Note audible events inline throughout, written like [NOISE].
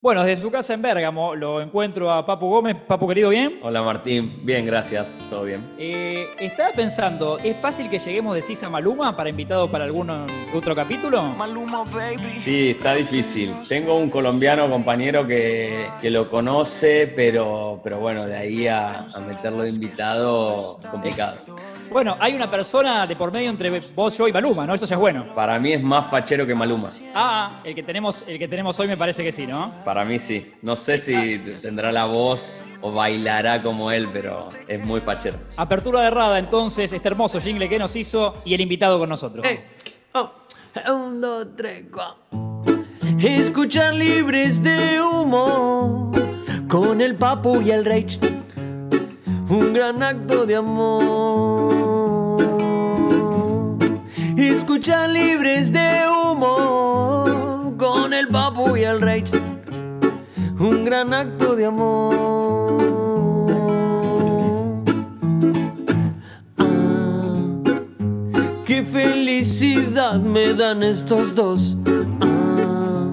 Bueno, desde su casa en Bérgamo lo encuentro a Papu Gómez. Papu, querido, ¿bien? Hola Martín, bien, gracias, todo bien. Eh, estaba pensando, ¿es fácil que lleguemos de Sisa Maluma para invitados para algún otro capítulo? Maluma, baby. Sí, está difícil. Tengo un colombiano compañero que, que lo conoce, pero, pero bueno, de ahí a, a meterlo de invitado, complicado. Bueno, hay una persona de por medio entre vos, yo y Maluma, ¿no? Eso ya es bueno. Para mí es más fachero que Maluma. Ah, el que tenemos, el que tenemos hoy me parece que sí, ¿no? Para mí sí. No sé si tendrá la voz o bailará como él, pero es muy fachero. Apertura de Rada, entonces, este hermoso jingle que nos hizo y el invitado con nosotros. Hey, oh, un, dos, tres, cuatro. Escuchar libres de humo con el papu y el rage. Un gran acto de amor. Escuchar libres de humo con el papu y el rage. Un gran acto de amor. Ah, qué felicidad me dan estos dos. Ah,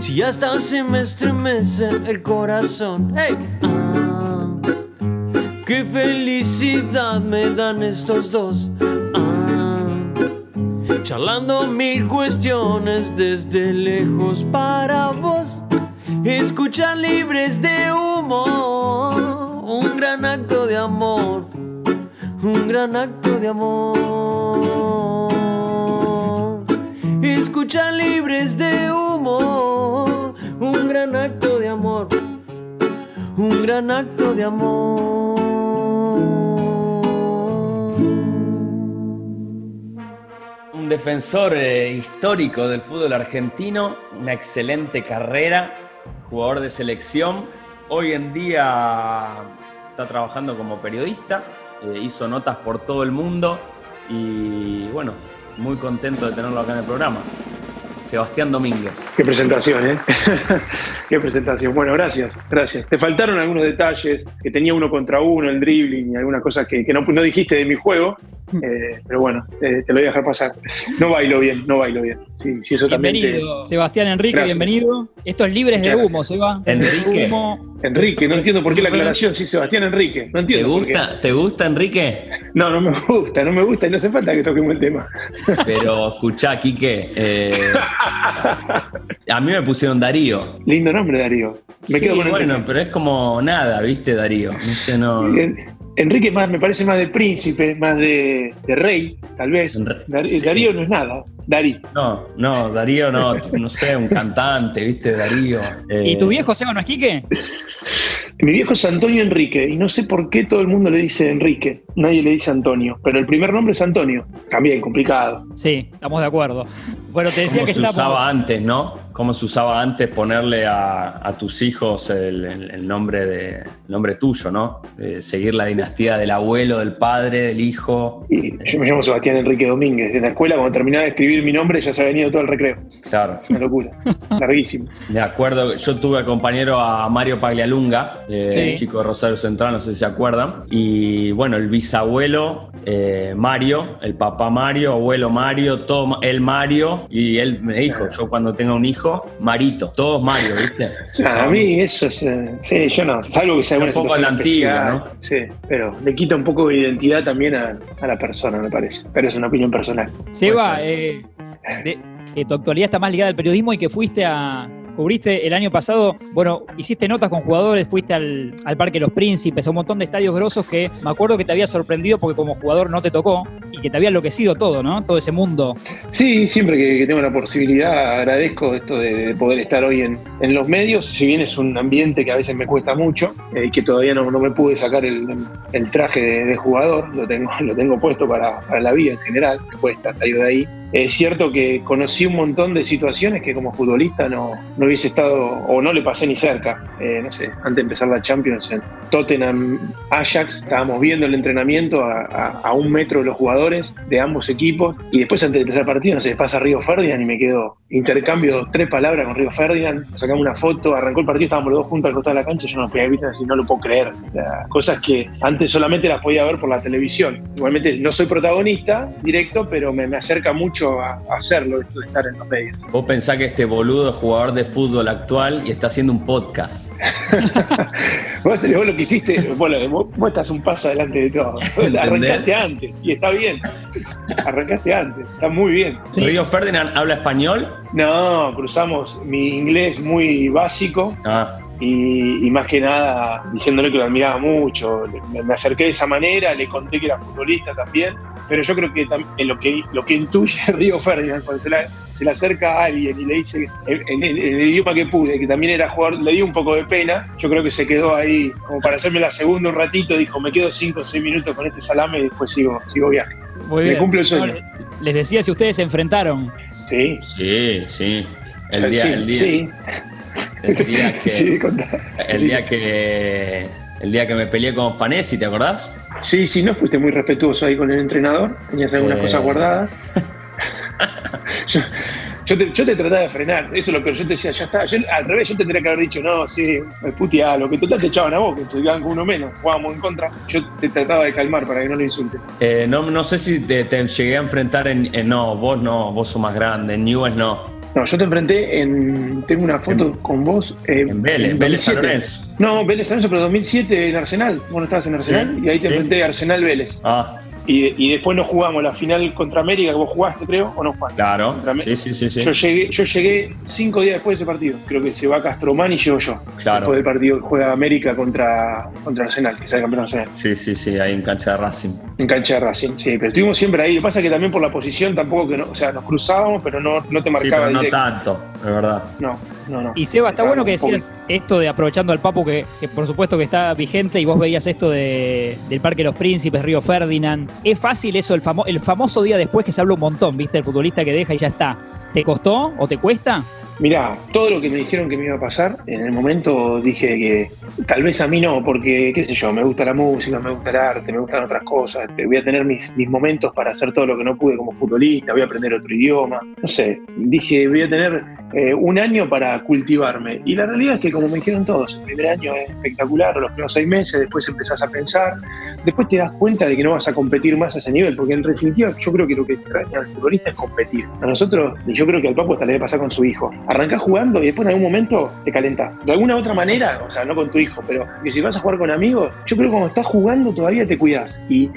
si hasta se me estremece el corazón. Hey. Ah, qué felicidad me dan estos dos. Ah, charlando mil cuestiones desde lejos para vos. Escuchar libres de humo. Un gran acto de amor. Un gran acto de amor. Escuchar libres de humo. Un gran acto de amor. Un gran acto de amor. Defensor eh, histórico del fútbol argentino, una excelente carrera, jugador de selección. Hoy en día está trabajando como periodista, eh, hizo notas por todo el mundo y bueno, muy contento de tenerlo acá en el programa. Sebastián Domínguez. Qué presentación, ¿eh? [LAUGHS] Qué presentación. Bueno, gracias, gracias. Te faltaron algunos detalles, que tenía uno contra uno, el dribbling y algunas cosas que, que no, no dijiste de mi juego, eh, pero bueno, eh, te lo voy a dejar pasar. No bailo bien, no bailo bien. Sí, sí, eso también te- Bienvenido, Sebastián Enrique, Gracias. bienvenido. Esto es Libres de Humo, Seba. Enrique. Humo. Enrique, no entiendo por qué la aclaración, sí, Sebastián Enrique. No ¿Te entiendo. por qué. gusta, ¿Te gusta Enrique? No, no me gusta, no me gusta y no hace falta que toquemos el tema. Pero escuchá, Quique, eh, [LAUGHS] [LAUGHS] a mí me pusieron Darío. Lindo nombre, Darío. Me sí, quedo con bueno, pero es como nada, ¿viste, Darío? No sé, no... En- Enrique más, me parece más de príncipe, más de, de rey, tal vez. Enri- Dar- sí. Darío no es nada. Darí. No, no, Darío no, no sé, un cantante, ¿viste, Darío? Eh, ¿Y tu viejo, Seba, no es Quique? [LAUGHS] Mi viejo es Antonio Enrique y no sé por qué todo el mundo le dice Enrique. Nadie le dice Antonio, pero el primer nombre es Antonio. También complicado. Sí, estamos de acuerdo. Bueno, te decía ¿Cómo que se estamos. usaba antes, no? ¿Cómo se usaba antes ponerle a, a tus hijos el, el- el nombre de, el nombre tuyo, ¿no? Eh, seguir la dinastía del abuelo, del padre, del hijo. Y yo me llamo Sebastián Enrique Domínguez. En la escuela, cuando terminaba de escribir mi nombre, ya se ha venido todo el recreo. Claro. Una locura. [LAUGHS] Larguísimo. Me acuerdo, yo tuve compañero a Mario Paglialunga, eh, Sí. chico de Rosario Central, no sé si se acuerdan. Y bueno, el bisabuelo eh, Mario, el papá Mario, abuelo Mario, todo él Mario. Y él me dijo, yo cuando tenga un hijo, Marito, todos Mario, ¿viste? A mí eso es. eh, sí, yo no. Salvo que sea Un una poco situación a la antigua, ¿no? Sí, pero le quita un poco de identidad también a, a la persona, me parece. Pero es una opinión personal. Seba, Puede eh, de- que tu actualidad está más ligada al periodismo y que fuiste a. Cubriste el año pasado, bueno, hiciste notas con jugadores, fuiste al, al Parque Los Príncipes, a un montón de estadios grosos que me acuerdo que te había sorprendido porque como jugador no te tocó y que te había enloquecido todo, ¿no? Todo ese mundo. Sí, siempre que, tengo la posibilidad agradezco esto de, de poder estar hoy en, en los medios, si bien es un ambiente que a veces me cuesta mucho eh, y que todavía no, no me pude sacar el, el traje de, de jugador, lo tengo, [LAUGHS] lo tengo puesto para, para la vida en general, me cuesta salir de ahí. Es cierto que conocí un montón de situaciones que como futbolista no, no hubiese estado o no le pasé ni cerca. Eh, no sé, antes de empezar la Champions en, Tottenham Ajax, estábamos viendo el entrenamiento a, un metro de los jugadores de ambos equipos y después antes del tercer partido no se pasa Río Ferdinand y me quedo intercambio tres palabras con Río Ferdinand, sacamos una foto, arrancó el partido, estábamos los dos juntos al costado de la cancha, yo no podía evitar no lo puedo creer. cosas que antes solamente las podía ver por la televisión. Igualmente no soy protagonista directo, pero me, acerca mucho a, hacerlo, esto de estar en los medios. Vos pensás que este boludo es jugador de fútbol actual y está haciendo un podcast. [LAUGHS] vos, vos, lo que hiciste, vos, vos, estás un paso adelante de todo. [LAUGHS] Arrancaste antes y está bien. Arrancaste antes, está muy bien. ¿Río Ferdinand habla español? No, cruzamos mi inglés muy básico. Ah. Y, más que nada diciéndole que lo admiraba mucho. Me, acerqué de esa manera, le conté que era futbolista también, pero yo creo que en lo que, lo que intuye [LAUGHS] Río Ferdinand cuando se, le acerca a alguien y le dice en, el idioma que pude, que también era jugador, le dio un poco de pena, yo creo que se quedó ahí como para hacerme la segunda un ratito, dijo me quedo cinco o seis minutos con este salame y después sigo, sigo viaje. Muy bien. cumple el sueño. les decía si ustedes se enfrentaron. Sí. Sí, sí. El día, el día. Sí. El día [LAUGHS] que. el día que. El día que me peleé con Fanesi, ¿te acordás? Sí, sí, no fuiste muy respetuoso ahí con el entrenador. Tenías algunas cosas eh. guardadas. [LAUGHS] yo, te, trataba de frenar, eso es lo que yo te decía, ya está. al revés, yo tendría que haber dicho, no, sí, putia, lo que total te echaban a vos, que te con uno menos, jugábamos en contra. Yo te trataba de calmar para que no lo insulten. Eh, no, no sé si te, llegué a enfrentar en, en, No, vos no, vos sos más grande, en Newell's no. No, yo te enfrenté en. Tengo una foto con vos. Eh, en Vélez, Vélez San Lorenzo. No, Vélez San Lorenzo, pero 2007 en Arsenal. Vos no estabas en Arsenal y ahí te enfrenté a Arsenal Vélez. Ah. Y, después nos jugamos la final contra América, que vos jugaste, creo, o no jugaste. Claro. Sí, sí, sí, Yo, llegué, yo llegué cinco días después de ese partido. Creo que se va Castromán y llego yo. Claro. Después del partido que juega América contra, contra Arsenal, que sale campeón Arsenal. Sí, sí, sí, ahí en cancha de Racing. En cancha de Racing, sí. Pero estuvimos siempre ahí. Lo que pasa es que también por la posición tampoco que no. O sea, nos cruzábamos, pero no, no te marcaba. Sí, pero no tanto, es verdad. No, no, no. Y Seba, está bueno que decías esto de aprovechando al Papu, que, por supuesto que está vigente, y vos veías esto de, del Parque de los Príncipes, Río Ferdinand. ¿Es fácil eso el, famoso día después que se habla un montón, ¿viste? El futbolista que deja y ya está. ¿Te costó o te cuesta? Mirá, todo lo que me dijeron que me iba a pasar, en el momento dije que tal vez a mí no, porque, qué sé yo, me gusta la música, me gusta el arte, me gustan otras cosas, voy a tener mis, mis momentos para hacer todo lo que no pude como futbolista, voy a aprender otro idioma, no sé, dije, voy a tener eh, un año para cultivarme. Y la realidad es que, como me dijeron todos, el primer año es espectacular, los primeros seis meses, después empezás a pensar, después te das cuenta de que no vas a competir más a ese nivel, porque en definitiva yo creo que lo que extraña al futbolista es competir. A nosotros, y yo creo que al Papo hasta le debe pasar con su hijo, arrancás jugando y después en algún momento te calentás. De alguna otra manera, o sea, no con tu hijo, pero si vas a jugar con amigos, yo creo que cuando estás jugando todavía te cuidas. Y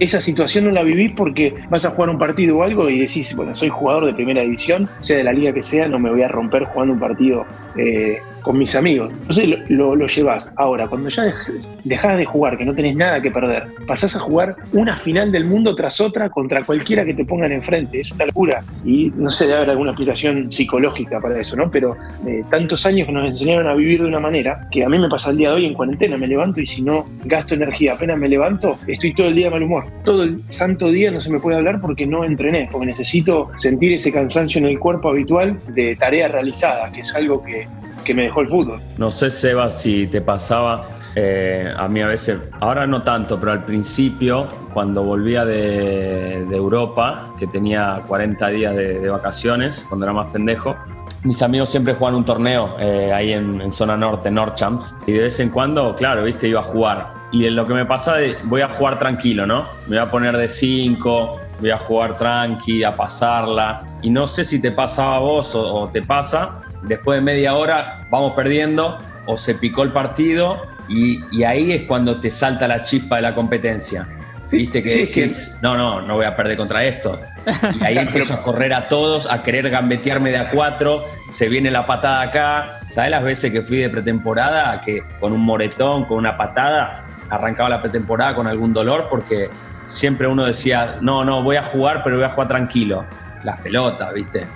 esa situación no la vivís porque vas a jugar un partido o algo y decís, bueno, soy jugador de primera división, sea de la liga que sea, no me voy a romper jugando un partido eh, con mis amigos. Entonces lo, lo, llevas. Ahora, cuando ya dejas de jugar, que no tenés nada que perder, pasás a jugar una final del mundo tras otra contra cualquiera que te pongan enfrente. Es una locura. Y no sé, debe haber alguna explicación psicológica para eso, ¿no? Pero eh, tantos años que nos enseñaron a vivir de una manera que a mí me pasa el día de hoy en cuarentena. Me levanto y si no gasto energía, apenas me levanto, estoy todo el día mal humor. Todo el santo día no se me puede hablar porque no entrené, porque necesito sentir ese cansancio en el cuerpo habitual de tarea realizada, que es algo que que me dejó el fútbol. No sé, Seba, si te pasaba eh, a mí a veces, ahora no tanto, pero al principio, cuando volvía de, Europa, que tenía 40 días de, vacaciones, cuando era más pendejo, mis amigos siempre juegan un torneo eh, ahí en, zona norte, Champs y de vez en cuando, claro, viste, iba a jugar. Y lo que me pasa, voy a jugar tranquilo, ¿no? Me voy a poner de 5, voy a jugar tranqui, a pasarla. Y no sé si te pasaba a vos o te pasa, después de media hora vamos perdiendo o se picó el partido y, ahí es cuando te salta la chispa de la competencia. Viste que decís, no, no, no voy a perder contra esto. Y ahí [LAUGHS] empiezo a correr a todos, a querer gambetearme de a cuatro, se viene la patada acá. ¿Sabes las veces que fui de pretemporada? Que con un moretón, con una patada, arrancaba la pretemporada con algún dolor porque siempre uno decía, no, no, voy a jugar, pero voy a jugar tranquilo. Las pelotas, ¿viste?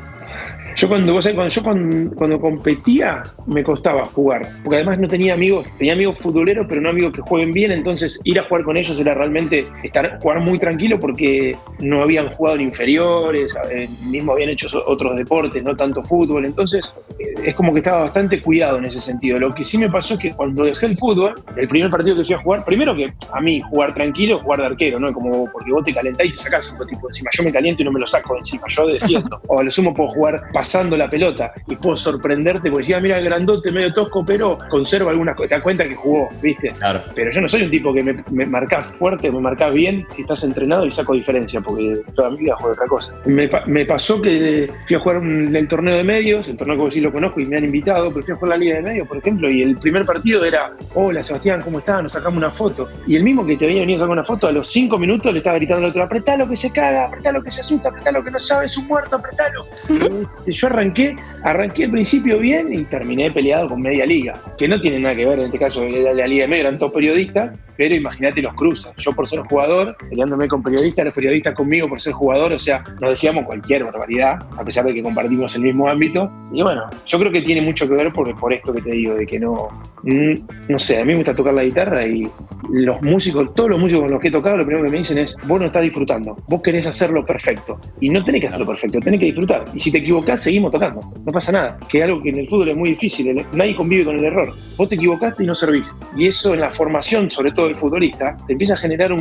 Yo cuando, vos cuando yo cuando, competía me costaba jugar, porque además no tenía amigos, tenía amigos futboleros, pero no amigos que jueguen bien, entonces ir a jugar con ellos era realmente estar, jugar muy tranquilo porque no habían jugado en inferiores, eh, mismo habían hecho otros deportes, no tanto fútbol, entonces eh, es como que estaba bastante cuidado en ese sentido. Lo que sí me pasó es que cuando dejé el fútbol, el primer partido que fui a jugar, primero que a mí jugar tranquilo, jugar de arquero, ¿no? Como porque vos te calentás y te sacás un tipo encima. Yo me caliento y no me lo saco encima, yo defiendo. [LAUGHS] o a lo sumo puedo jugar pasando la pelota y puedo sorprenderte porque decía, ah, mira el grandote medio tosco, pero conserva algunas cosas. Te das cuenta que jugó, ¿viste? Claro. Pero yo no soy un tipo que me, me marcás fuerte, me marcás bien si estás entrenado y saco diferencia, porque toda mi vida juego otra cosa. Me, me pasó que fui a jugar el torneo de medios, el torneo que sí lo conozco y me han invitado, pero fui a jugar la Liga de Medios, por ejemplo, y el primer partido era, hola Sebastián, ¿cómo estás? Nos sacamos una foto. Y el mismo que te había venido a sacar una foto, a los cinco minutos le estaba gritando al otro, apretalo que se caga, apretalo que se asusta, apretalo que no sabe, es un muerto, apretalo. [LAUGHS] yo arranqué, arranqué al principio bien y terminé peleado con media liga, que no tiene nada que ver en este caso de la Liga de Medios, eran todos periodistas, pero imagínate los cruzas. Yo por ser jugador, peleándome con periodistas, los periodistas conmigo por ser jugador, o sea, nos decíamos cualquier barbaridad, a pesar de que compartimos el mismo ámbito. Y bueno, yo creo que tiene mucho que ver por, por esto que te digo, de que no, no sé, a mí me gusta tocar la guitarra y los músicos, todos los músicos con los que he tocado, lo primero que me dicen es, vos no estás disfrutando, vos querés hacerlo perfecto. Y no tenés que hacerlo perfecto, tenés que disfrutar. Y si te equivocás, seguimos tocando, no pasa nada. Que es algo que en el fútbol es muy difícil, nadie convive con el error. Vos te equivocaste y no servís. Y eso en la formación, sobre todo del futbolista, te empieza a generar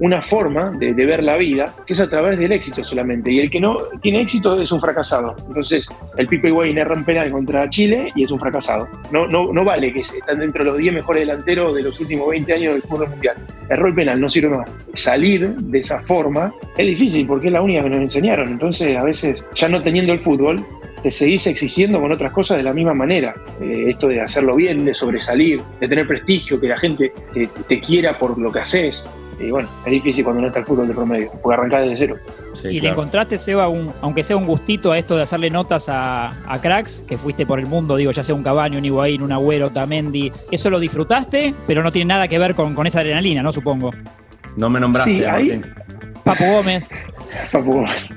una forma de, ver la vida que es a través del éxito solamente. Y el que no tiene éxito es un fracasado. Entonces, el Pipe Higuaín erra un penal contra Chile y es un fracasado. No, no, no vale que están dentro de los 10 mejores delanteros de los últimos 20 años del fútbol mundial. Erró el penal, no sirve más. Salir de esa forma es difícil porque es la única que nos enseñaron. Entonces, a veces, ya no teniendo el fútbol, te seguís exigiendo con otras cosas de la misma manera. Eh, esto de hacerlo bien, de sobresalir, de tener prestigio, que la gente te, quiera por lo que haces. Y bueno, es difícil cuando no está el fútbol de promedio, porque arrancás desde cero. y le encontraste, Seba, un, aunque sea un gustito a esto de hacerle notas a, cracks, que fuiste por el mundo, digo, ya sea un Cabaño, un Higuaín, un Agüero, Tamendi, eso lo disfrutaste, pero no tiene nada que ver con, con esa adrenalina, ¿no? Supongo. No me nombraste, ahí, Papu Gómez. Papu Gómez.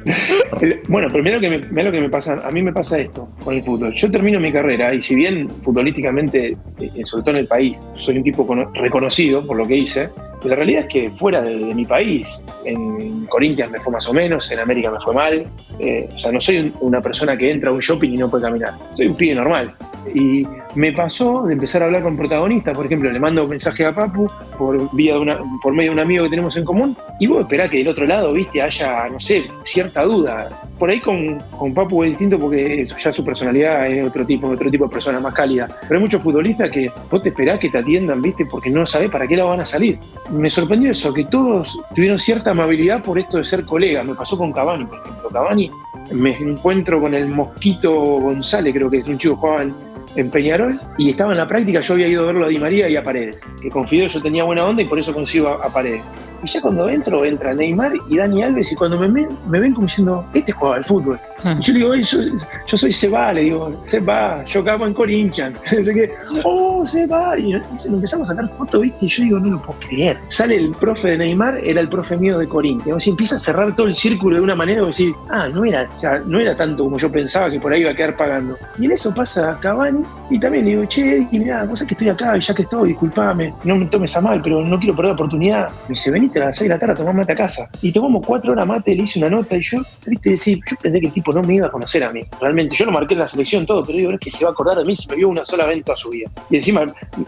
bueno, primero que me, pasa, a mí me pasa esto con el fútbol. Yo termino mi carrera y si bien futbolísticamente, eh, sobre todo en el país, soy un tipo reconocido por lo que hice, la realidad es que fuera de, mi país, en Corinthians me fue más o menos, en América me fue mal. Eh, o sea, no soy una persona que entra a un shopping y no puede caminar. Soy un pibe normal. Y me pasó de empezar a hablar con protagonistas, por ejemplo, le mando un mensaje a Papu por, vía de una, por medio de un amigo que tenemos en común, y vos esperás que del otro lado, viste, haya, no sé, cierta duda. Por ahí con, con Papu es distinto porque ya su personalidad es otro tipo, otro tipo de persona más cálida. Pero hay muchos futbolistas que vos te esperás que te atiendan, viste, porque no sabés para qué lado van a salir. Me sorprendió eso, que todos tuvieron cierta amabilidad por esto de ser colegas. Me pasó con Cavani, por ejemplo. Cavani me encuentro con el Mosquito González, creo que es un chico joven en Peñarol y estaba en la práctica, yo había ido a verlo a Di María y a Paredes, que con Fideo yo tenía buena onda y por eso consigo a Paredes. Y ya cuando entro, entra Neymar y Dani Alves, y cuando me ven, me ven como diciendo, este jugaba al fútbol. Y yo le digo, yo, yo soy Seba, le digo, Seba, yo acabo en Corinthians. [LAUGHS] Así que, oh, Seba. Y nos empezamos a sacar fotos, ¿viste? Y yo digo, no lo puedo creer. Sale el profe de Neymar, era el profe mío de Corinthians. Y empieza a cerrar todo el círculo de una manera, y decir, ah, no era, ya, no era tanto como yo pensaba que por ahí iba a quedar pagando. Y en eso pasa Cavani, y también le digo, che, y mirá, vos sabés que estoy acá, y ya que estoy, disculpame, no me tomes a mal, pero no quiero perder la oportunidad. Y dice, vení a las 6 de la tarde tomar mate a casa. Y tomamos cuatro horas mate, le hice una nota y yo, viste, decir, yo pensé que el tipo no me iba a conocer a mí. Realmente, yo lo marqué en la selección todo, pero digo, es que se va a acordar de mí si me vio una sola vez en toda su vida. Y encima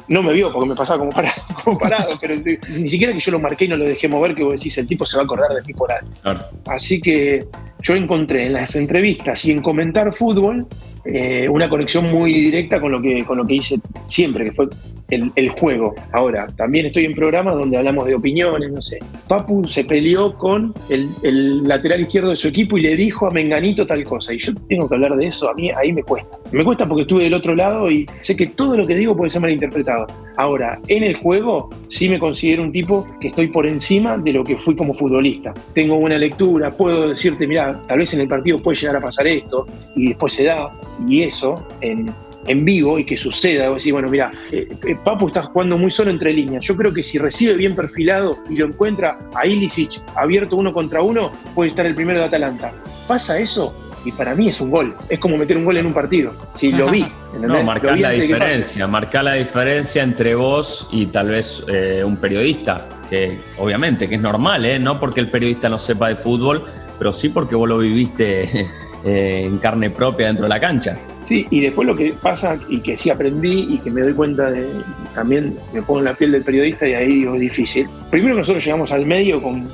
no me vio porque me pasaba como parado, [LAUGHS] como parado pero ni siquiera que yo lo marqué y no lo dejé mover, que vos decís, el tipo se va a acordar de mí por algo. Así que yo encontré en las entrevistas y en comentar fútbol eh, una conexión muy directa con lo que, con lo que hice siempre, que fue el, juego. Ahora, también estoy en programas donde hablamos de opiniones, no sé. Papu se peleó con el, lateral izquierdo de su equipo y le dijo a Menganito tal cosa. Y yo tengo que hablar de eso, a mí ahí me cuesta. Me cuesta porque estuve del otro lado y sé que todo lo que digo puede ser malinterpretado. Ahora, en el juego sí me considero un tipo que estoy por encima de lo que fui como futbolista. Tengo buena lectura, puedo decirte, mira, tal vez en el partido puede llegar a pasar esto y después se da. Y eso en en vivo y que suceda. Vos decís, bueno, mira, eh, eh, Papu está jugando muy solo entre líneas. Yo creo que si recibe bien perfilado y lo encuentra a Ilicic abierto uno contra uno, puede estar el primero de Atalanta. ¿Pasa eso? y para mí es un gol. Es como meter un gol en un partido. Si lo vi. [LAUGHS] No, marcar la diferencia, marcar la diferencia entre vos y tal vez eh, un periodista, que obviamente que es normal, ¿eh? no porque el periodista no sepa de fútbol, pero sí porque vos lo viviste [LAUGHS] eh, en carne propia dentro de la cancha. Sí, y después lo que pasa y que sí aprendí y que me doy cuenta de, también me pongo en la piel del periodista y ahí digo, es difícil. Primero nosotros llegamos al medio con,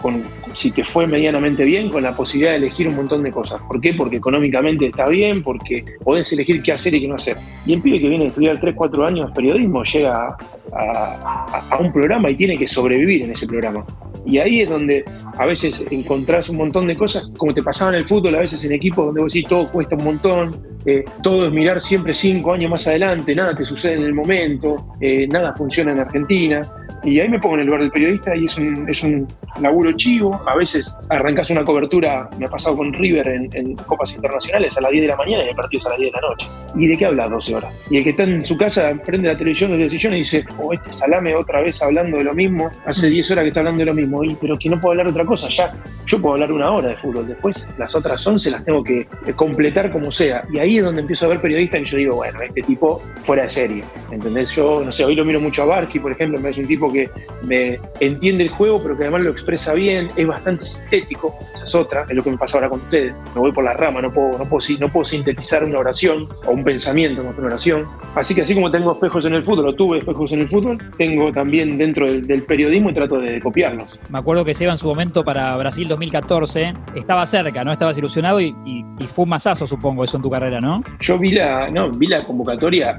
con, si te fue medianamente bien, con la posibilidad de elegir un montón de cosas. ¿Por qué? Porque económicamente está bien, porque podés elegir qué hacer y qué no hacer. Y el pibe que viene a estudiar 3, 4 años periodismo llega a, un programa y tiene que sobrevivir en ese programa. Y ahí es donde a veces encontrás un montón de cosas, como te pasaba en el fútbol, a veces en equipos donde vos decís todo cuesta un montón, eh, todo es mirar siempre cinco años más adelante, nada te sucede en el momento, eh, nada funciona en Argentina. Y ahí me pongo en el lugar del periodista y es un, es un laburo chivo. A veces arrancas una cobertura, me ha pasado con River en, copas internacionales a las 10 de la mañana y el partido es a las 10 de la noche. ¿Y de qué hablas 12 horas? Y el que está en su casa prende la televisión el sillón y dice, oh, este salame otra vez hablando de lo mismo, hace 10 horas que está hablando de lo mismo, y, pero que no puedo hablar otra cosa, ya, yo puedo hablar una hora de fútbol, después las otras 11 las tengo que completar como sea. Y ahí es donde empiezo a ver periodistas y yo digo, bueno, este tipo fuera de serie, ¿entendés? Yo, no sé, hoy lo miro mucho a Barky, por ejemplo, me parece un tipo que me entiende el juego, pero que además lo expresa bien, es bastante estético, esa es otra, es lo que me pasa ahora con ustedes. Me voy por la rama, no puedo, no puedo, no puedo sintetizar una oración o un pensamiento con una oración. Así que así como tengo espejos en el fútbol, o tuve espejos en el fútbol, tengo también dentro del, periodismo y trato de copiarlos. Me acuerdo que Seba en su momento para Brasil 2014 estaba cerca, ¿no? Estabas ilusionado y, fue un masazo, supongo, eso en tu carrera, ¿no? Yo vi la, no, vi la convocatoria,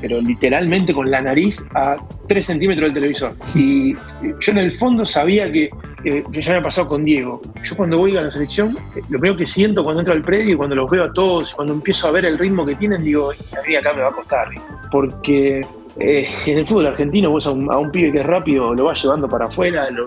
pero literalmente con la nariz a 3 centímetros del televisor. Y yo en el fondo sabía que, ya me ha pasado con Diego. Yo cuando voy a la selección, lo primero que siento cuando entro al predio y cuando los veo a todos, cuando empiezo a ver el ritmo que tienen, digo, a mí acá me va a costar. Porque eh, en el fútbol argentino vos a un, pibe que es rápido lo vas llevando para afuera, lo,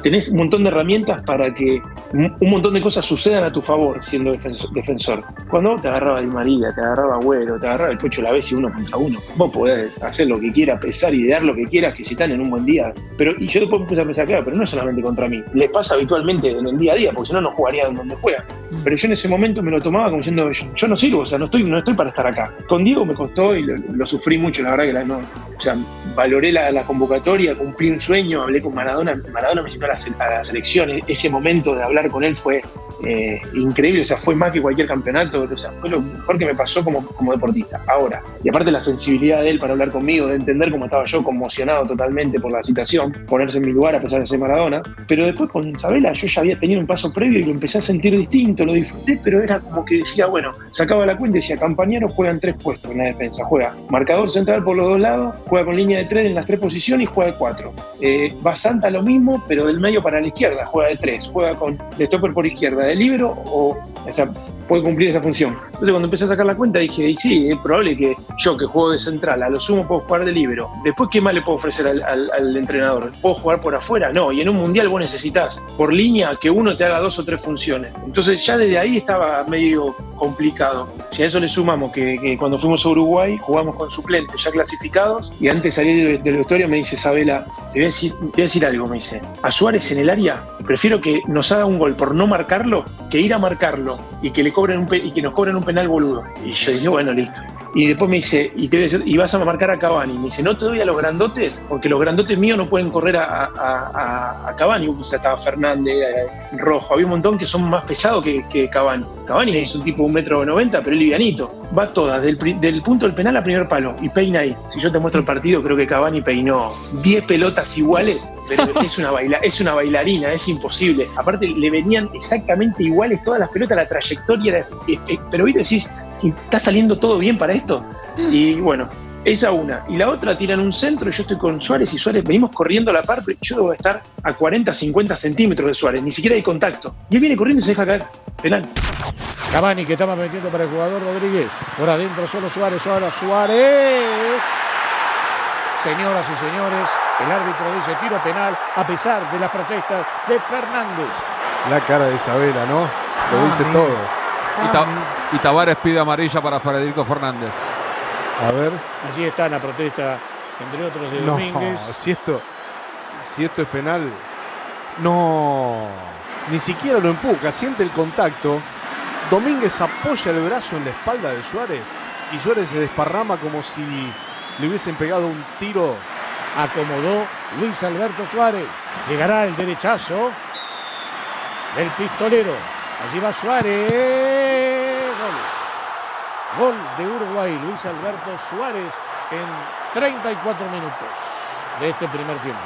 tenés un montón de herramientas para que un montón de cosas sucedan a tu favor siendo defensor. Cuando te agarraba Di María, te agarraba Agüero, te agarraba el Pocho la vez y uno contra uno, vos podés hacer lo que quieras, pesar, idear lo que quieras, que si están en un buen día. Pero, y yo después me puse a pensar, claro, pero no es solamente contra mí, les pasa habitualmente en el día a día, porque si no, no jugarían donde juegan. Mm. Pero yo en ese momento me lo tomaba como diciendo, yo, no sirvo, o sea, no estoy, no estoy para estar acá. Con Diego me costó y lo, sufrí mucho, la verdad que la, no, o sea, valoré la, la, convocatoria, cumplí un sueño, hablé con Maradona, Maradona me a la, a selección, ese momento de hablar con él fue eh, increíble, o sea, fue más que cualquier campeonato, o sea, fue lo mejor que me pasó como, como deportista. Ahora, y aparte la sensibilidad de él para hablar conmigo, de entender cómo estaba yo conmocionado totalmente por la situación, ponerse en mi lugar a pesar de ser Maradona, pero después con Isabela yo ya había tenido un paso previo y lo empecé a sentir distinto, lo disfruté, pero era como que decía, bueno, sacaba la cuenta y decía, compañeros juegan tres puestos en la defensa, juega marcador central por los dos lados, juega con línea de tres en las tres posiciones y juega de cuatro. Eh, va Santa lo mismo, pero del medio para la izquierda, juega de tres, juega con de stopper por izquierda, libro o, o sea, puede cumplir esa función. Entonces cuando empecé a sacar la cuenta dije, y sí, es probable que yo que juego de central, a lo sumo puedo jugar de libro. Después, ¿qué más le puedo ofrecer al, entrenador? ¿Puedo jugar por afuera? No, y en un mundial vos necesitas por línea que uno te haga dos o tres funciones. Entonces ya desde ahí estaba medio complicado. Si a eso le sumamos que, cuando fuimos a Uruguay jugamos con suplentes ya clasificados y antes de salir del vestuario me dice Isabela, te voy, a decir, te voy a decir algo, me dice, Suárez en el área, prefiero que nos haga un gol por no marcarlo que ir a marcarlo y que, le cobren un y que nos cobren un penal boludo. Y yo dije, bueno, listo. Y después me dice, y, te y vas a marcar a Cavani. Me dice, no te doy a los grandotes, porque los grandotes míos no pueden correr a, a, a, Cavani. O sea, estaba Fernández, eh, Rojo. Había un montón que son más pesados que, que Cavani. Cavani es un tipo de un metro noventa, pero es livianito. Va todas, del, del punto del penal a primer palo, y peina ahí. Si yo te muestro el partido, creo que Cavani peinó 10 pelotas iguales, pero [LAUGHS] es una, baila, es una bailarina, es imposible. Aparte, le venían exactamente igual todas las pelotas, la trayectoria, pero viste, decís, ¿está saliendo todo bien para esto? Y bueno, esa una. Y la otra tiran un centro y yo estoy con Suárez y Suárez, venimos corriendo a la par, pero yo debo estar a 40, 50 centímetros de Suárez, ni siquiera hay contacto. Y él viene corriendo y se deja caer. Penal. Cavani que estaba metiendo para el jugador Rodríguez. Por adentro solo Suárez, ahora Suárez. Señoras y señores, el árbitro dice tiro penal a pesar de las protestas de Fernández. La cara de Isabela, ¿no? Lo dice todo. Y, Tavares pide amarilla para Federico Fernández. A ver. Así está la protesta, entre otros, de no, Domínguez. Si esto, si esto es penal, no. Ni siquiera lo empuja, siente el contacto Domínguez apoya el brazo en la espalda de Suárez y Suárez se desparrama como si le hubiesen pegado un tiro. Acomodó Luis Alberto Suárez. Llegará el derechazo del pistolero. Allí va Suárez. Gol. Gol de Uruguay. Luis Alberto Suárez en 34 minutos de este primer tiempo.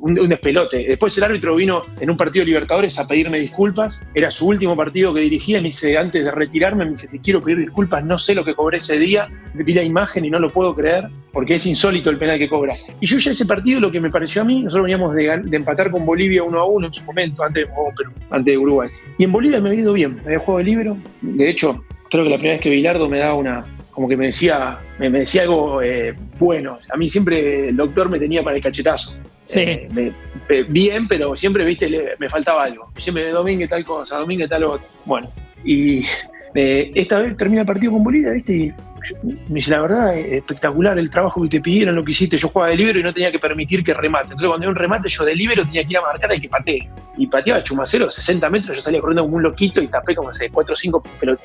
un, un despelote. Después el árbitro vino en un partido de Libertadores a pedirme disculpas. Era su último partido que dirigía me dice, antes de retirarme, me dice, te quiero pedir disculpas, no sé lo que cobré ese día. Vi la imagen y no lo puedo creer porque es insólito el penal que cobra. Y yo ya ese partido, lo que me pareció a mí, nosotros veníamos de empatar con Bolivia 1 a 1 en su momento, antes de, oh, Perú, antes de Uruguay. Y en Bolivia me había ido bien, me había jugado de libro. De hecho, creo que la primera vez que Bilardo me daba una, como que me decía, me, me decía algo eh, bueno. A mí siempre el doctor me tenía para el cachetazo. Sí. Eh, me- bien, pero siempre, viste, le- me faltaba algo. Siempre, Domínguez tal cosa, Domínguez tal otro. Bueno, y eh, esta vez termina el partido con Bolivia, viste, y me dice, la verdad, eh, espectacular el trabajo que te pidieron, lo que hiciste. Yo jugaba de libero y no tenía que permitir que remate. Entonces, cuando había un remate, yo de libero tenía que ir a marcar al que patee. Y pateaba Chumacero 60 metros, yo salía corriendo como un loquito y tapé como, sé, 4 o 5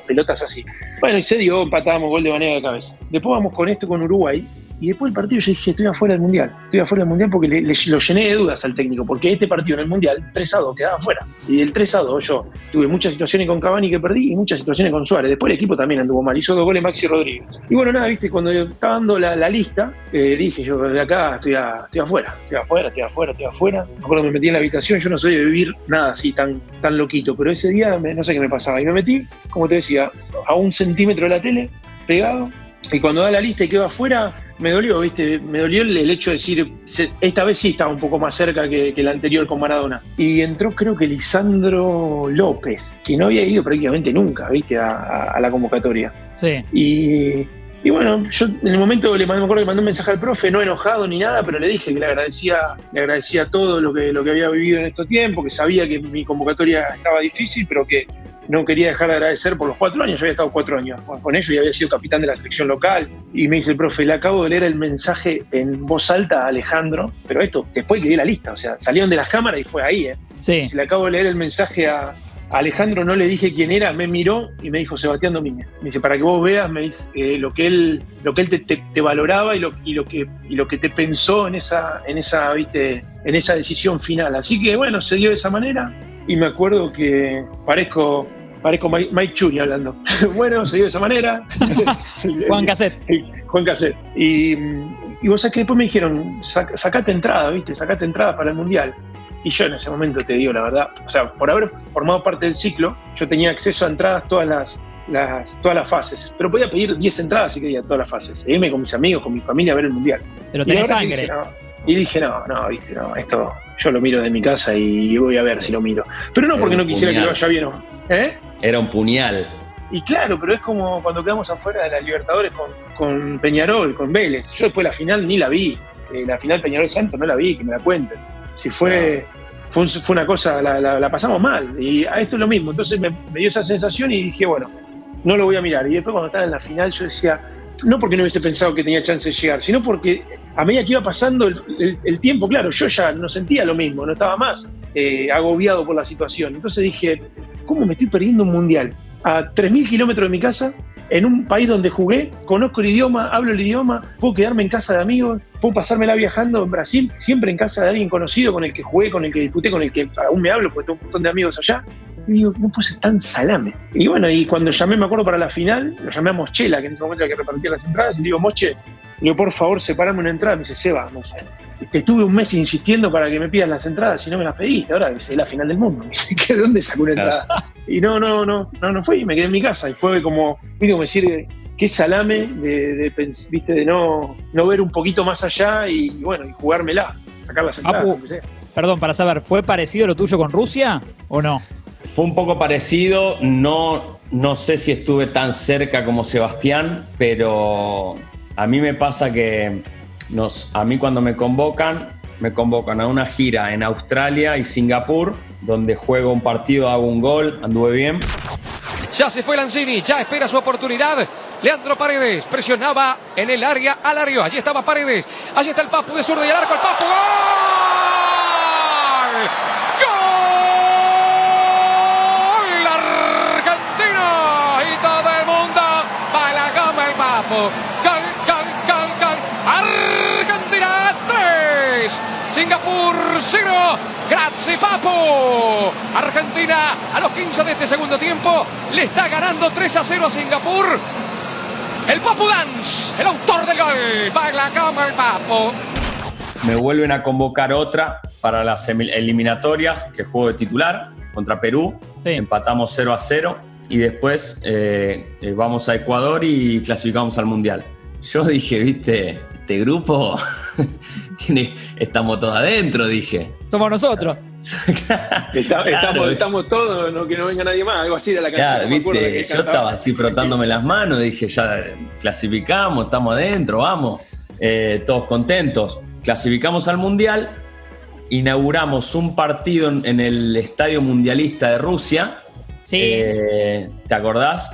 pelotas así. Bueno, y se dio, empatábamos gol de Vanega de cabeza. Después vamos con esto con Uruguay. Y después del partido yo dije, estoy afuera del Mundial. Estoy afuera del Mundial porque le, lo llené de dudas al técnico. Porque este partido en el Mundial, 3 a 2, quedaba afuera. Y del 3 a 2 yo tuve muchas situaciones con Cavani que perdí y muchas situaciones con Suárez. Después el equipo también anduvo mal. Hizo dos goles Maxi Rodríguez. Y bueno, nada, viste, cuando estaba dando la, lista, eh, dije yo, de acá estoy, estoy afuera. Estoy afuera, estoy afuera, estoy afuera. Me acuerdo que me metí en la habitación. Yo no soy de vivir nada así tan, tan loquito. Pero ese día me- no sé qué me pasaba. Y me metí, como te decía, a un centímetro de la tele, pegado. Y cuando da la lista y quedo afuera, me dolió, ¿viste? Me dolió el, el hecho de decir, se- esta vez sí estaba un poco más cerca que, que la anterior con Maradona. Y entró creo que Lisandro López, que no había ido prácticamente nunca, ¿viste? A, a- a la convocatoria. Sí. Y, y bueno, yo en el momento le mandé, me acuerdo que mandé un mensaje al profe, no enojado ni nada, pero le dije que le agradecía, le agradecía todo lo que, lo que había vivido en estos tiempos, que sabía que mi convocatoria estaba difícil, pero que no quería dejar de agradecer por los cuatro años. Yo había estado cuatro años con- ellos y había sido capitán de la selección local. Y me dice el profe, le acabo de leer el mensaje en voz alta a Alejandro, pero esto después que di la lista, o sea, salieron de las cámaras y fue ahí, ¿eh? Sí. Si le acabo de leer el mensaje a, a Alejandro, no le dije quién era, me miró y me dijo Sebastián Domínguez. Me dice, para que vos veas, me dice, eh, lo que él, lo que él te, te- te valoraba y lo, y, lo que, y lo que te pensó en esa, en, esa, ¿viste? en esa decisión final. Así que bueno, se dio de esa manera y me acuerdo que parezco, parezco Mike, Mike Churi hablando. [LAUGHS] bueno, se dio de esa manera. [LAUGHS] Juan Cassette. [LAUGHS] Juan Cassette. Y, y vos sabés que después me dijeron, "Sac- sacate entrada, ¿viste? Sacate entrada para el Mundial. Y yo en ese momento te digo la verdad, o sea, por haber formado parte del ciclo, yo tenía acceso a entradas todas las, las, todas las fases. Pero podía pedir 10 entradas si quería todas las fases. E irme con mis amigos, con mi familia a ver el Mundial. Pero tenés sangre. dije, no. Y dije, no, no, viste, no, esto yo lo miro de mi casa y voy a ver si lo miro. Pero no porque no quisiera que puñal. vaya bien. ¿no? ¿Eh? Era un puñal. Y claro, pero es como cuando quedamos afuera de la Libertadores con, con Peñarol, con Vélez. Yo después la final ni la vi. Eh, la final Peñarol Santos no la vi, que me la cuenten. Si fue, fue, un- fue una cosa, la, la- la pasamos mal. Y a esto es lo mismo. Entonces me, me dio esa sensación y dije, bueno, no lo voy a mirar. Y después cuando estaba en la final yo decía, no porque no hubiese pensado que tenía chance de llegar, sino porque a medida que iba pasando el, tiempo, claro, yo ya no sentía lo mismo, no estaba más eh, agobiado por la situación. Entonces dije, ¿cómo me estoy perdiendo un mundial? A 3.000 kilómetros de mi casa, en un país donde jugué, conozco el idioma, hablo el idioma, puedo quedarme en casa de amigos, puedo pasármela viajando en Brasil, siempre en casa de alguien conocido, con el que jugué, con el que disputé, con el que aún me hablo, porque tengo un montón de amigos allá. Y digo, no puede tan salame. Y bueno, y cuando llamé, me acuerdo para la final, lo llamé a Moschela, que en ese momento era que repartía las entradas, y le digo, Moche, le digo, por favor, separame una entrada. Me dice, Seba, no sé. Te estuve un mes insistiendo para que me pidas las entradas y no me las pediste. Ahora es la final del mundo. [LAUGHS] Me dice, ¿de dónde sacó una entrada? Y no, no, no, no, no fue. Y me quedé en mi casa. Y fue como, viste, como decir, qué salame de, de, viste, de no, no ver un poquito más allá y, bueno, y jugármela, sacar las entradas. Apu. Perdón, para saber, ¿fue parecido lo tuyo con Rusia o no? Fue un poco parecido, no, no sé si estuve tan cerca como Sebastián, pero a mí me pasa que nos, a mí cuando me convocan, me convocan a una gira en Australia y Singapur, donde juego un partido, hago un gol, anduve bien. Ya se fue Lanzini, ya espera su oportunidad. Leandro Paredes presionaba en el área al área. Allí estaba Paredes. Allí está el Papu de zurdo y el arco. El Papu. ¡Gol! ¡Gol! Argentino! Y todo el mundo para la gama el Papu. Singapur 0. Grazie Papo. Argentina a los 15 de este segundo tiempo le está ganando 3 a 0 a Singapur. El Papu Dance, el autor del gol. Baila como el Papo. Me vuelven a convocar otra para las eliminatorias, que juego de titular contra Perú. Sí. Empatamos 0 a 0 y después eh, eh, vamos a Ecuador y clasificamos al Mundial. Yo dije, viste, este grupo [LAUGHS] tiene, estamos todos adentro, dije. Somos nosotros. [LAUGHS] Está- Claro, estamos, estamos todos, no, que no venga nadie más, algo así de la canción. Claro, no viste, yo cantaba. estaba así frotándome las manos, dije, ya clasificamos, estamos adentro, vamos, Eh, todos contentos. Clasificamos al Mundial, inauguramos un partido en, en el Estadio Mundialista de Rusia, Sí. eh, ¿te acordás?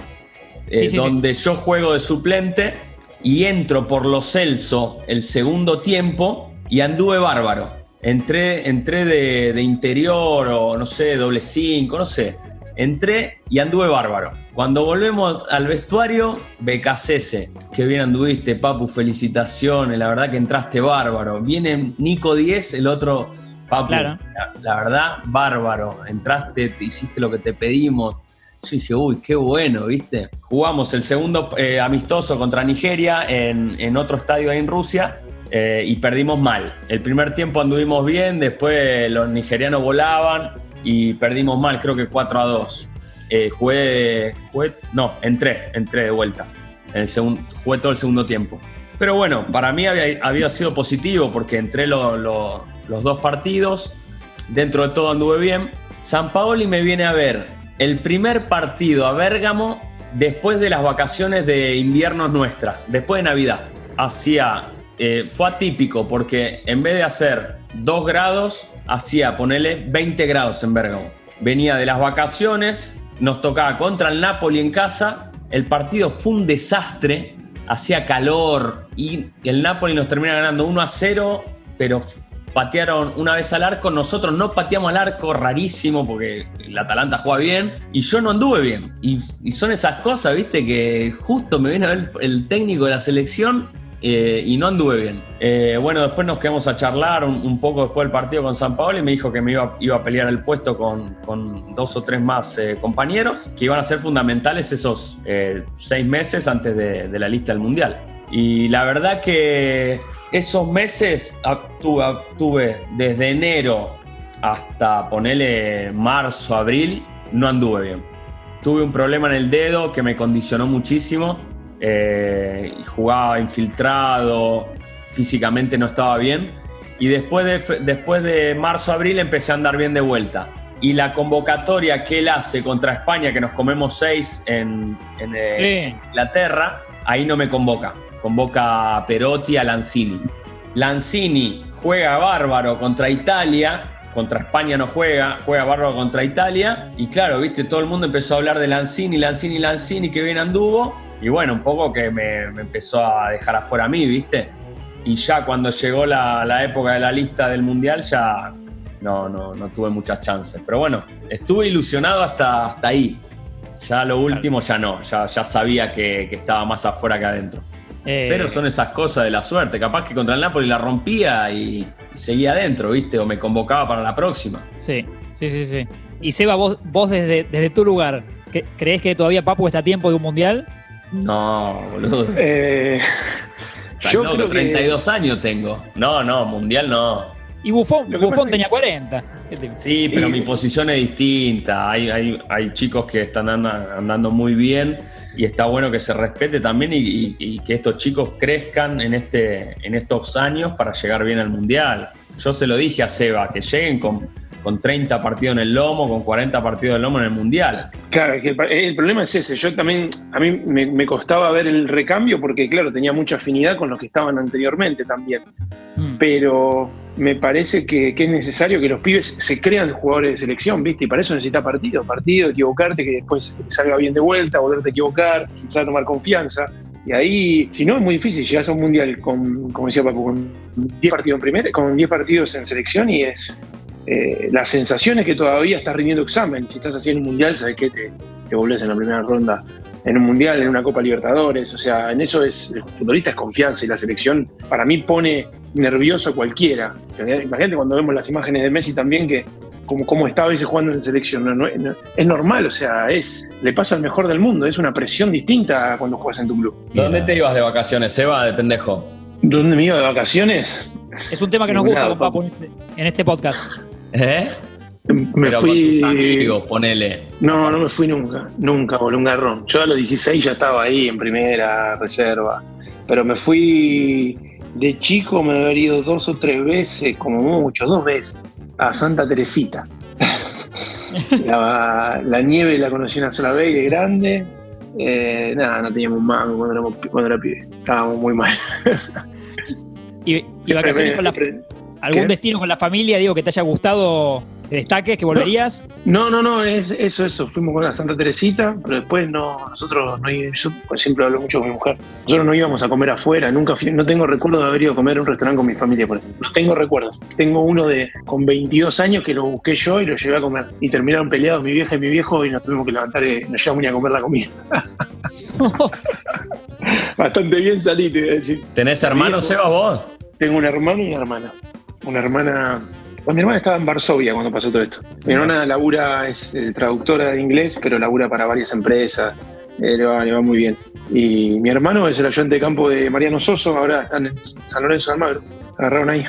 Eh, Sí, sí, sí. donde yo juego de suplente y entro por lo Celso el segundo tiempo y anduve bárbaro. Entré, entré de, de interior o no sé, doble cinco, no sé. Entré y anduve bárbaro. Cuando volvemos al vestuario, Becasese. Qué bien anduviste, Papu, felicitaciones. La verdad que entraste bárbaro. Viene Nico 10, el otro Papu. Claro. La, la verdad, bárbaro. Entraste, te hiciste lo que te pedimos. Yo dije, uy, qué bueno, ¿viste? Jugamos el segundo eh, amistoso contra Nigeria en, otro estadio ahí en Rusia eh, y perdimos mal. El primer tiempo anduvimos bien, después los nigerianos volaban y perdimos mal, creo que 4 a 2. Eh, jugué, jugué- no, entré, entré de vuelta. En el segun- jugué todo el segundo tiempo. Pero bueno, para mí había, había sido positivo porque entré lo- los dos partidos, dentro de todo anduve bien. San Paoli me viene a ver el primer partido a Bérgamo después de las vacaciones de invierno nuestras, después de Navidad. Hacía, eh, fue atípico porque en vez de hacer 2 grados, hacía, ponele 20 grados en Bérgamo. Venía de las vacaciones, nos tocaba contra el Napoli en casa, el partido fue un desastre, hacía calor y el Napoli nos termina ganando 1 a 0, pero patearon una vez al arco, nosotros no pateamos al arco, rarísimo, porque el Atalanta juega bien, y yo no anduve bien. Y, son esas cosas, viste, que justo me viene a ver el técnico de la selección eh, y no anduve bien. Eh, bueno, después nos quedamos a charlar un, poco después del partido con San Paolo y me dijo que me iba, a pelear el puesto con, con dos o tres más eh, compañeros, que iban a ser fundamentales esos seis meses antes de la lista del Mundial. Y la verdad que esos meses tuve, tuve desde enero hasta ponerle marzo, abril, no anduve bien. Tuve un problema en el dedo que me condicionó muchísimo. eh, jugaba infiltrado, físicamente no estaba bien. Y después de, después de marzo, abril empecé a andar bien de vuelta. Y la convocatoria que él hace contra España, que nos comemos seis en, en, eh, Sí. Inglaterra, ahí no me convoca. Convoca a Perotti, a Lanzini. Lanzini juega bárbaro contra Italia, contra España no juega, juega bárbaro contra Italia. Y claro, viste, todo el mundo empezó a hablar de Lanzini, Lanzini, Lanzini, que bien anduvo. Y bueno, un poco que me, me empezó a dejar afuera a mí, viste. Y ya cuando llegó la, la época de la lista del Mundial, ya no, no, no tuve muchas chances. Pero bueno, estuve ilusionado hasta, hasta ahí. Ya lo último ya no, ya, ya sabía que, que estaba más afuera que adentro. Eh, Pero son esas cosas de la suerte. Capaz que contra el Napoli la rompía y, y seguía adentro, ¿viste? O me convocaba para la próxima. Sí, sí, sí, sí. Y Seba, vos, vos desde, desde tu lugar, ¿cre- ¿crees que todavía Papu está a tiempo de un mundial? No, boludo. Eh, yo loco, creo que- 32 años tengo. No, no, mundial no. Y pasa es- tenía 40. ¿Qué te- Sí, pero mi posición es distinta. Hay, hay, hay chicos que están anda- andando muy bien y está bueno que se respete también y, y- y que estos chicos crezcan en, este, en estos años para llegar bien al Mundial. Yo se lo dije a Seba, que lleguen con, con 30 partidos en el lomo, con 40 partidos en el lomo en el Mundial. Claro, es que el, problema es ese. Yo también, a mí me, me costaba ver el recambio porque, claro, tenía mucha afinidad con los que estaban anteriormente también. Mm. Pero me parece que, que es necesario que los pibes se crean jugadores de selección, ¿viste? Y para eso necesitas partido, partido, equivocarte, que después salga bien de vuelta, volverte a equivocar, empezar a tomar confianza. Y ahí, si no, es muy difícil. Llegas a un mundial con, como decía Papu, con 10 partidos en primera, con 10 partidos en selección y es. eh, la sensación es que todavía estás rindiendo examen. Si estás haciendo un mundial, sabes que te, te volvés en la primera ronda en un mundial, en una Copa Libertadores. O sea, en eso es, el futbolista es confianza y la selección para mí pone nervioso a cualquiera. Imagínate cuando vemos las imágenes de Messi también que como, como estaba ese jugando en selección. No, no- no- es normal, o sea, es le pasa al mejor del mundo, es una presión distinta cuando juegas en tu club. ¿Dónde te ibas de vacaciones, Seba, de pendejo? ¿Dónde me iba de vacaciones? Es un tema que nos gusta lado, con Papu en este, en este podcast. ¿Eh? Me Pero fui. con tus amigos, ponele. No, no me fui nunca, nunca, boludo, un garrón. Yo a los 16 ya estaba ahí en primera reserva, pero me fui de chico, me había ido dos o tres veces, como mucho, dos veces, a Santa Teresita. [LAUGHS] la, la nieve la conocí una sola vez de grande. Eh, nada, no teníamos mango cuando éramos cuando era pibe. Estábamos muy mal. Y, y vacaciones con la, algún ¿Qué? destino con la familia, digo, que te haya gustado, destaques, que volverías. No, no, no, es eso, eso. Fuimos con la Santa Teresita, pero después no, nosotros no yo siempre hablo mucho con mi mujer. Nosotros no íbamos a comer afuera, nunca fui- no tengo recuerdo de haber ido a comer a un restaurante con mi familia, por ejemplo. No tengo recuerdos. Tengo uno de con 22 años que lo busqué yo y lo llevé a comer. Y terminaron peleados mi vieja y mi viejo y nos tuvimos que levantar y nos llevamos ni a comer la comida. [LAUGHS] Bastante bien salí, te voy a decir. ¿Tenés hermanos, Seba, vos? Tengo un hermano y una hermana. Una hermana. Mi hermana estaba en Varsovia cuando pasó todo esto. Mi hermana labura, es eh, traductora de inglés, pero labura para varias empresas. Eh, le, va, le va muy bien. Y mi hermano es el ayudante de campo de Mariano Soso, ahora están en San Lorenzo de Almagro. Agarraron ahí.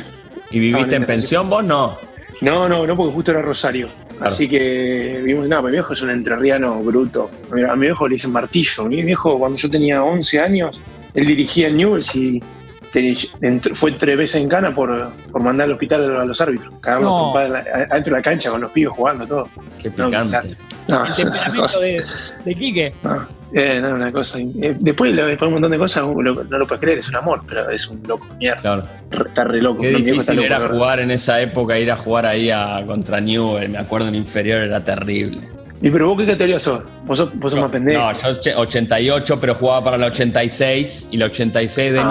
¿Y viviste Ah, en pensión vos? No. No, no, no, porque justo era Rosario. Claro. Así que vimos, no, mi viejo es un entrerriano bruto. A mi viejo le dicen martillo. Mi viejo, cuando yo tenía 11 años, él dirigía el Newell's y te- entró- fue tres veces en cana por, por mandar al hospital a los árbitros. Cagarlos No. adentro de la cancha con los pibes jugando, todo. Qué No, picante. No, El temperamento [LAUGHS] de, de Quique. no, eh, no, una cosa. eh, después, lo- después de un montón de cosas, no lo puedes creer, es un amor, pero es un loco mierda. Claro. Re- Está re loco. Qué está difícil loco, era jugar en esa época, ir a jugar ahí a, contra Newell. Me acuerdo en inferior era terrible. ¿Y pero vos qué categoría sos? Vos sos, vos sos más pendejo. No, yo och- 88, pero jugaba para la 86 y la 86 de Ah,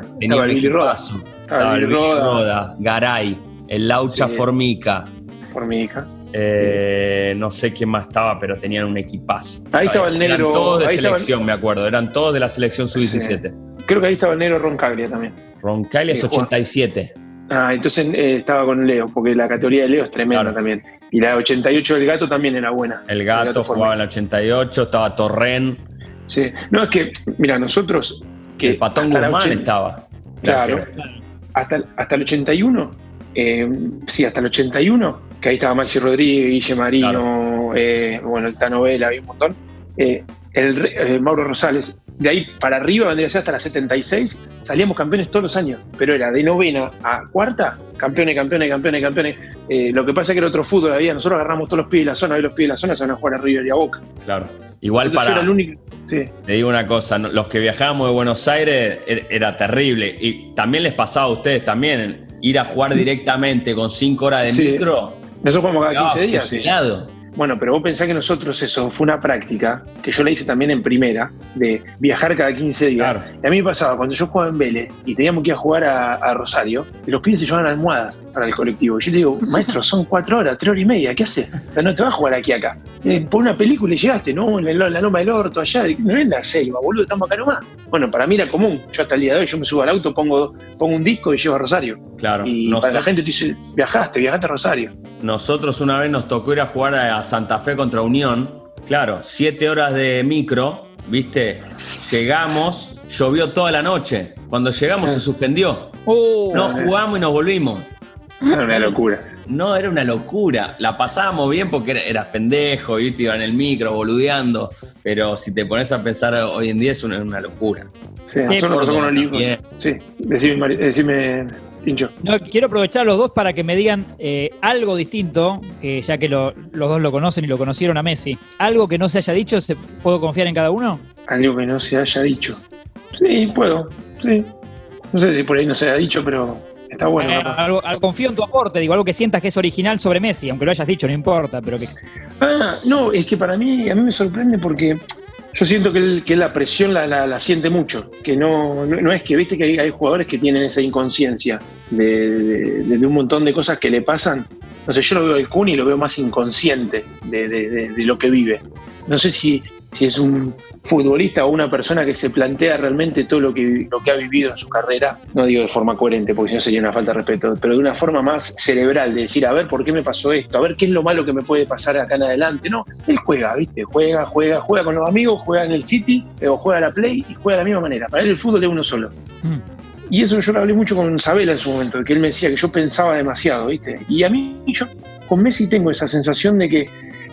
Newell tenía un equipazo. Estaba Billy Roda. Roda, Garay, el Laucha Sí. Formica. Formica. eh, no sé quién más estaba, pero tenían un equipazo. Ahí estaba el Eran negro- todos de estaba el- selección, me acuerdo. Eran todos de la selección sub-17. Creo que ahí estaba el negro Roncaglia también. Roncaglia es Sí, Juan. 87. Ah, entonces eh, estaba con Leo, porque la categoría de Leo es tremenda Claro. también. Y la 88 del gato también era buena. El gato jugaba en el 88, estaba Torren, Sí. No, es que, mira, nosotros. Que el Patón la Guzmán 80 estaba. Claro. Hasta, el- hasta el 81, eh, sí, hasta el 81, que ahí estaba Maxi Rodríguez, Guille Marino, eh, bueno, el Tano Vela, había un montón. Eh, el, eh, Mauro Rosales, de ahí para arriba, vendría a ser hasta la 76, salíamos campeones todos los años, pero era de novena a cuarta, campeones, campeones, campeones, campeones. Eh, lo que pasa es que era otro fútbol, había, nosotros agarramos todos los pies de la zona, hoy los pies de la zona se van a jugar a River y a Boca. Claro. Igual Entonces para. era el único. Sí. Te digo una cosa, los que viajábamos de Buenos Aires er- era terrible. Y también les pasaba a ustedes también, ir a jugar directamente con cinco horas de Sí. micro. Nosotros jugamos cada quedaba 15 días. sí. Bueno, pero vos pensás que nosotros eso fue una práctica que yo la hice también en primera, de viajar cada 15 días. Claro. Y a mí me pasaba cuando yo jugaba en Vélez y teníamos que ir a jugar a, a Rosario, y los pibes se llevaban almohadas para el colectivo. Y yo le digo, [LAUGHS] maestro, son cuatro horas, tres horas y media, ¿qué haces? O sea, no te vas a jugar aquí acá. Eh, por una película y llegaste, no, en la, en la loma del orto, allá, no es la selva, boludo, estamos acá nomás. Bueno, para mí era común. Yo hasta el día de hoy, yo me subo al auto, pongo, pongo un disco y llevo a Rosario. Claro. Y para la gente te dice, viajaste, viajaste a Rosario. Nosotros una vez nos tocó ir a jugar a Santa Fe contra Unión. Claro, siete horas de micro, ¿viste? Llegamos, llovió toda la noche. Cuando llegamos se suspendió. Oh, No jugamos y nos volvimos. Era una locura. No, era una locura. La pasábamos bien porque era- eras pendejo, y te iba en el micro boludeando. Pero si te pones a pensar hoy en día es una, una locura. Sí, nosotros pasamos unos. Sí, decime, decime, No, quiero aprovechar a los dos para que me digan eh, algo distinto, que ya que lo- los dos lo conocen y lo conocieron a Messi. Algo que no se haya dicho, ¿se, ¿puedo confiar en cada uno? Algo que no se haya dicho. Sí, puedo. Sí. No sé si por ahí no se haya dicho, pero está bueno. Eh, algo, algo- confío en tu aporte, digo, algo que sientas que es original sobre Messi, aunque lo hayas dicho, no importa, pero que... Ah, no, es que para mí, a mí me sorprende porque yo siento que, él- la presión la, la- la siente mucho. Que no, no, no es que, viste que hay, jugadores que tienen esa inconsciencia de, un montón de cosas que le pasan. No sé, yo lo veo al Kun y lo veo más inconsciente de- de lo que vive. No sé si si es un futbolista o una persona que se plantea realmente todo lo que, lo que ha vivido en su carrera, no digo de forma coherente, porque si no sería una falta de respeto, pero de una forma más cerebral, de decir, a ver, ¿por qué me pasó esto? A ver, ¿qué es lo malo que me puede pasar acá en adelante? No, él juega, ¿viste? Juega, juega, juega con los amigos, juega en el City, eh, o juega a la Play y juega de la misma manera. Para él el fútbol es uno solo. Mm. Y eso yo lo hablé mucho con Sabela en su momento, que él me decía que yo pensaba demasiado, ¿viste? Y a mí, yo con Messi tengo esa sensación de que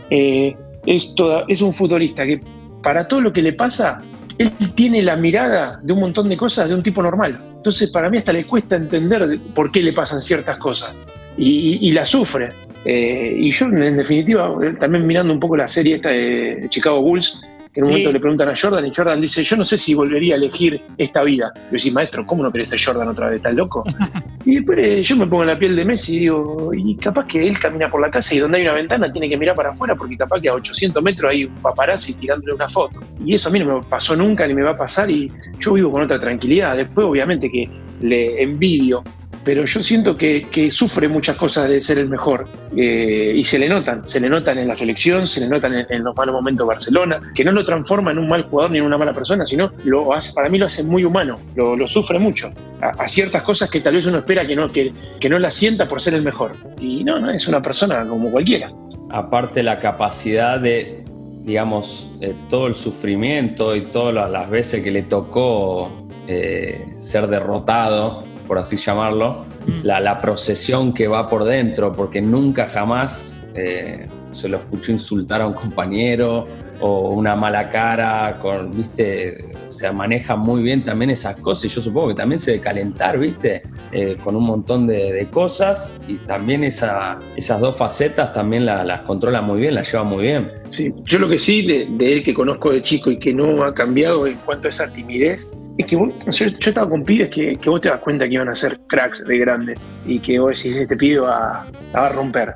eh, es, toda, es un futbolista que para todo lo que le pasa, él tiene la mirada de un montón de cosas de un tipo normal. Entonces, para mí hasta le cuesta entender de por qué le pasan ciertas cosas. Y, y- y la sufre. Eh, y yo, en definitiva, eh, también mirando un poco la serie esta de Chicago Bulls, que en un Sí. momento le preguntan a Jordan y Jordan dice, yo no sé si volvería a elegir esta vida. Yo decís, maestro, ¿cómo no querés ser Jordan otra vez? ¿Estás loco? [LAUGHS] y después eh, yo me pongo en la piel de Messi y digo, y capaz que él camina por la casa y donde hay una ventana tiene que mirar para afuera porque capaz que a 800 metros hay un paparazzi tirándole una foto. Y eso a mí no me pasó nunca ni me va a pasar y yo vivo con otra tranquilidad. Después obviamente que le envidio pero yo siento que, sufre muchas cosas de ser el mejor eh, y se le notan, se le notan en la selección, se le notan en, los malos momentos de Barcelona, que no lo transforma en un mal jugador ni en una mala persona, sino lo hace, para mí lo hace muy humano, lo, sufre mucho a, ciertas cosas que tal vez uno espera que no, que, que no las sienta por ser el mejor. Y no, no, es una persona como cualquiera. Aparte la capacidad de, digamos, eh, todo el sufrimiento y todas las veces que le tocó eh, ser derrotado, por así llamarlo, Mm. la, la procesión que va por dentro, porque nunca jamás eh, se lo escuchó insultar a un compañero o una mala cara, con, viste, o sea, maneja muy bien también esas cosas y yo supongo que también se debe calentar, viste, Eh, con un montón de, cosas y también esa, esas dos facetas también la- las controla muy bien, las lleva muy bien. Sí, yo lo que sí de, él que conozco de chico y que no ha cambiado en cuanto a esa timidez, es que yo, estaba con pibes que, vos te das cuenta que iban a ser cracks de grande y que vos decís, este pibe va, va a romper.